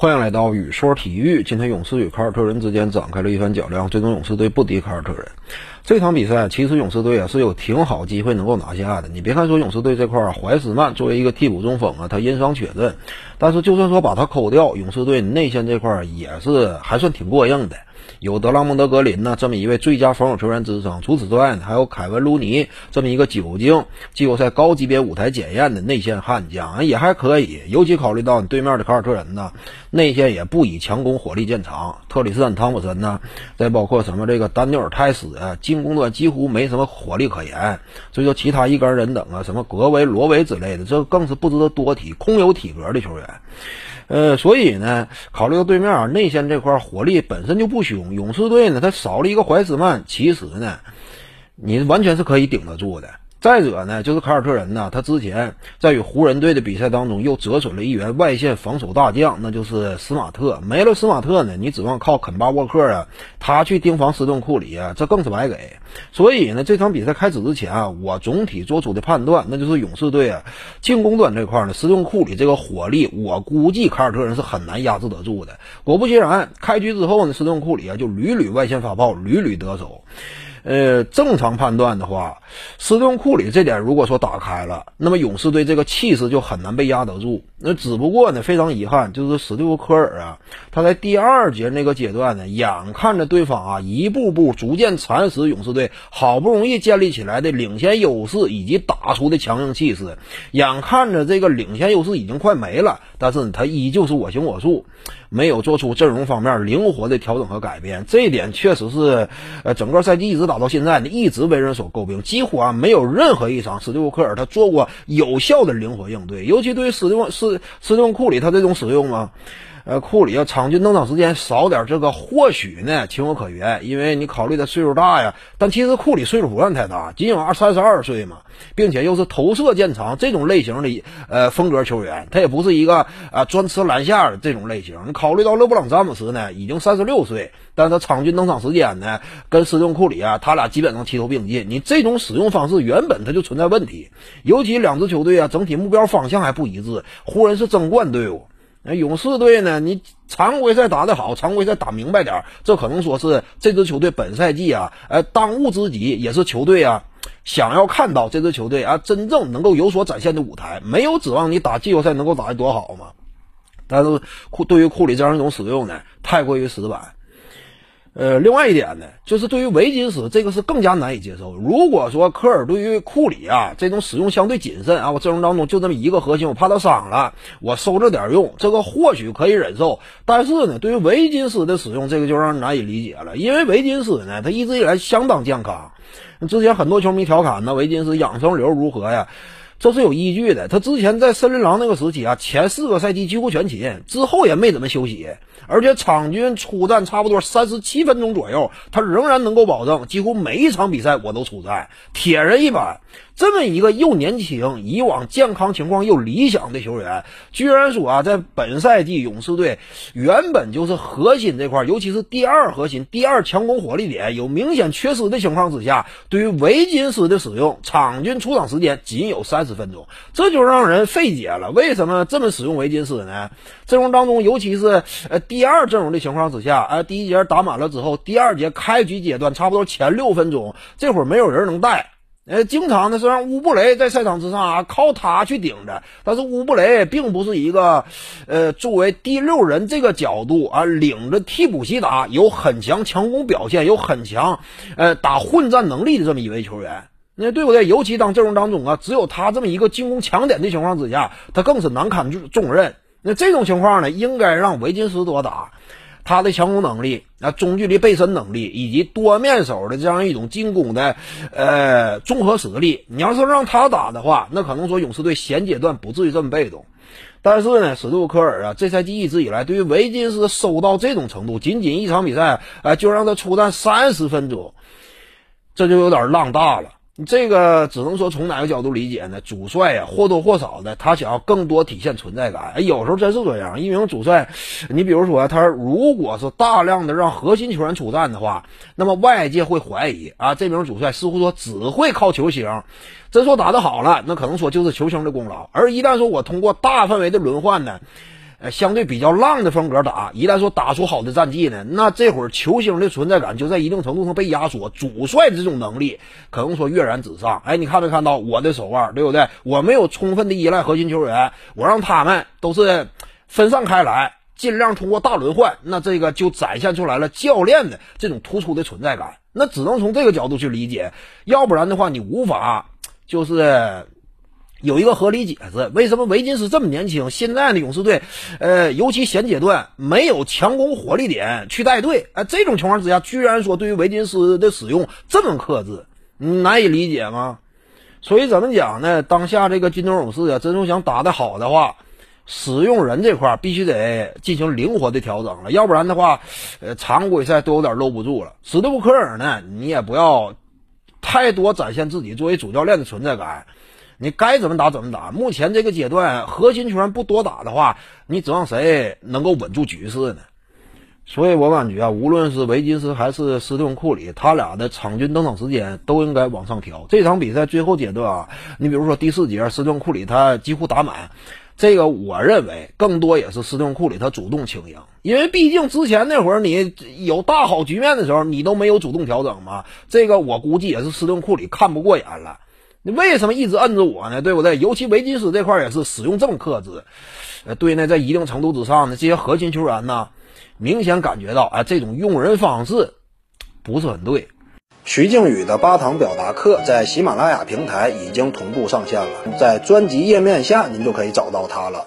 欢迎来到雨说体育。今天勇士与凯尔特人之间展开了一番较量，最终勇士队不敌凯尔特人。这场比赛其实勇士队啊是有挺好机会能够拿下的。你别看说勇士队这块儿怀斯曼作为一个替补中锋啊，他因伤缺阵，但是就算说把他抠掉，勇士队内线这块儿也是还算挺过硬的。有德拉蒙德格林呢这么一位最佳防守球员之撑，除此之外呢，还有凯文卢尼这么一个久经季后赛高级别舞台检验的内线悍将，也还可以。尤其考虑到你对面的凯尔特人呢，内线也不以强攻火力见长，特里斯坦汤普森呢，再包括什么这个丹尼尔泰斯啊，进攻端几乎没什么火力可言。所以说其他一干人等啊，什么格维罗维之类的，这更是不值得多提，空有体格的球员。呃，所以呢，考虑到对面内线这块火力本身就不凶，勇士队呢，他少了一个怀斯曼，其实呢，你完全是可以顶得住的。再者呢，就是凯尔特人呢，他之前在与湖人队的比赛当中又折损了一员外线防守大将，那就是斯马特。没了斯马特呢，你指望靠肯巴沃克啊，他去盯防斯顿库里啊，这更是白给。所以呢，这场比赛开始之前啊，我总体做出的判断，那就是勇士队啊，进攻端这块呢，斯顿库里这个火力，我估计凯尔特人是很难压制得住的。果不其然，开局之后呢，斯顿库里啊就屡屡外线发炮，屡屡得手。呃，正常判断的话，斯顿库里这点如果说打开了，那么勇士队这个气势就很难被压得住。那只不过呢，非常遗憾，就是史蒂夫科尔啊，他在第二节那个阶段呢，眼看着对方啊一步步逐渐蚕食勇士队好不容易建立起来的领先优势以及打出的强硬气势，眼看着这个领先优势已经快没了，但是他依旧是我行我素。没有做出阵容方面灵活的调整和改变，这一点确实是，呃，整个赛季一直打到现在呢，一直为人所诟病。几乎啊，没有任何一场史蒂夫科尔他做过有效的灵活应对，尤其对于史蒂夫斯斯蒂夫库里他这种使用啊。呃，库里要，场均登场时间少点，这个或许呢情有可原，因为你考虑他岁数大呀。但其实库里岁数不算太大，仅有二三十二岁嘛，并且又是投射见长这种类型的呃风格球员，他也不是一个啊专吃篮下的这种类型。你考虑到勒布朗詹姆斯呢已经三十六岁，但他场均登场时间呢跟斯顿库里啊，他俩基本上齐头并进。你这种使用方式原本他就存在问题，尤其两支球队啊整体目标方向还不一致。湖人是争冠队伍。那勇士队呢？你常规赛打得好，常规赛打明白点这可能说是这支球队本赛季啊，呃，当务之急，也是球队啊想要看到这支球队啊真正能够有所展现的舞台。没有指望你打季后赛能够打得多好嘛？但是库对于库里这样一种使用呢，太过于死板。呃，另外一点呢，就是对于维金斯这个是更加难以接受。如果说科尔对于库里啊这种使用相对谨慎啊，我阵容当中就这么一个核心，我怕他伤了，我收着点用，这个或许可以忍受。但是呢，对于维金斯的使用，这个就让人难以理解了。因为维金斯呢，他一直以来相当健康。之前很多球迷调侃呢，维金斯养生流如何呀？这是有依据的。他之前在森林狼那个时期啊，前四个赛季几乎全勤，之后也没怎么休息。而且场均出战差不多三十七分钟左右，他仍然能够保证几乎每一场比赛我都出战，铁人一般。这么一个又年轻、以往健康情况又理想的球员，居然说啊，在本赛季勇士队原本就是核心这块，尤其是第二核心、第二强攻火力点有明显缺失的情况之下，对于维金斯的使用，场均出场时间仅有三十十分钟，这就让人费解了。为什么这么使用维金斯呢？阵容当中，尤其是呃第二阵容的情况之下，呃第一节打满了之后，第二节开局阶段差不多前六分钟，这会儿没有人能带。呃，经常呢是让乌布雷在赛场之上啊，靠他去顶着。但是乌布雷并不是一个，呃，作为第六人这个角度啊，领着替补席打，有很强强攻表现，有很强，呃，打混战能力的这么一位球员，那对不对？尤其当阵容当中啊，只有他这么一个进攻强点的情况之下，他更是难堪重重任。那这种情况呢，应该让维金斯多打。他的强攻能力、啊中距离背身能力以及多面手的这样一种进攻的呃综合实力，你要是让他打的话，那可能说勇士队现阶段不至于这么被动。但是呢，史杜科尔啊，这赛季一直以来对于维金斯收到这种程度，仅仅一场比赛，呃，就让他出战三十分钟，这就有点浪大了。这个只能说从哪个角度理解呢？主帅呀，或多或少的他想要更多体现存在感。有时候真是这样。一名主帅，你比如说他如果是大量的让核心球员出战的话，那么外界会怀疑啊，这名主帅似乎说只会靠球星。真说打得好了，那可能说就是球星的功劳。而一旦说我通过大范围的轮换呢？呃，相对比较浪的风格打，一旦说打出好的战绩呢，那这会儿球星的存在感就在一定程度上被压缩，主帅的这种能力可能说跃然纸上。哎，你看没看到我的手腕，对不对？我没有充分的依赖核心球员，我让他们都是分散开来，尽量通过大轮换，那这个就展现出来了教练的这种突出的存在感。那只能从这个角度去理解，要不然的话，你无法就是。有一个合理解释，为什么维金斯这么年轻？现在的勇士队，呃，尤其现阶段没有强攻火力点去带队，哎，这种情况之下，居然说对于维金斯的使用这么克制，难以理解吗？所以怎么讲呢？当下这个金州勇士啊，真正想打得好的话，使用人这块必须得进行灵活的调整了，要不然的话，呃，常规赛都有点搂不住了。史蒂夫科尔呢，你也不要太多展现自己作为主教练的存在感。你该怎么打怎么打。目前这个阶段，核心球员不多打的话，你指望谁能够稳住局势呢？所以我感觉啊，无论是维金斯还是斯顿库里，他俩的场均登场时间都应该往上调。这场比赛最后阶段啊，你比如说第四节，斯顿库里他几乎打满，这个我认为更多也是斯顿库里他主动请缨，因为毕竟之前那会儿你有大好局面的时候，你都没有主动调整嘛。这个我估计也是斯顿库里看不过眼了。你为什么一直摁着我呢？对不对？尤其维金斯这块也是使用这么克制，呃，对呢，在一定程度之上呢，这些核心球员呢，明显感觉到，哎，这种用人方式不是很对。徐静宇的八堂表达课在喜马拉雅平台已经同步上线了，在专辑页面下您就可以找到它了。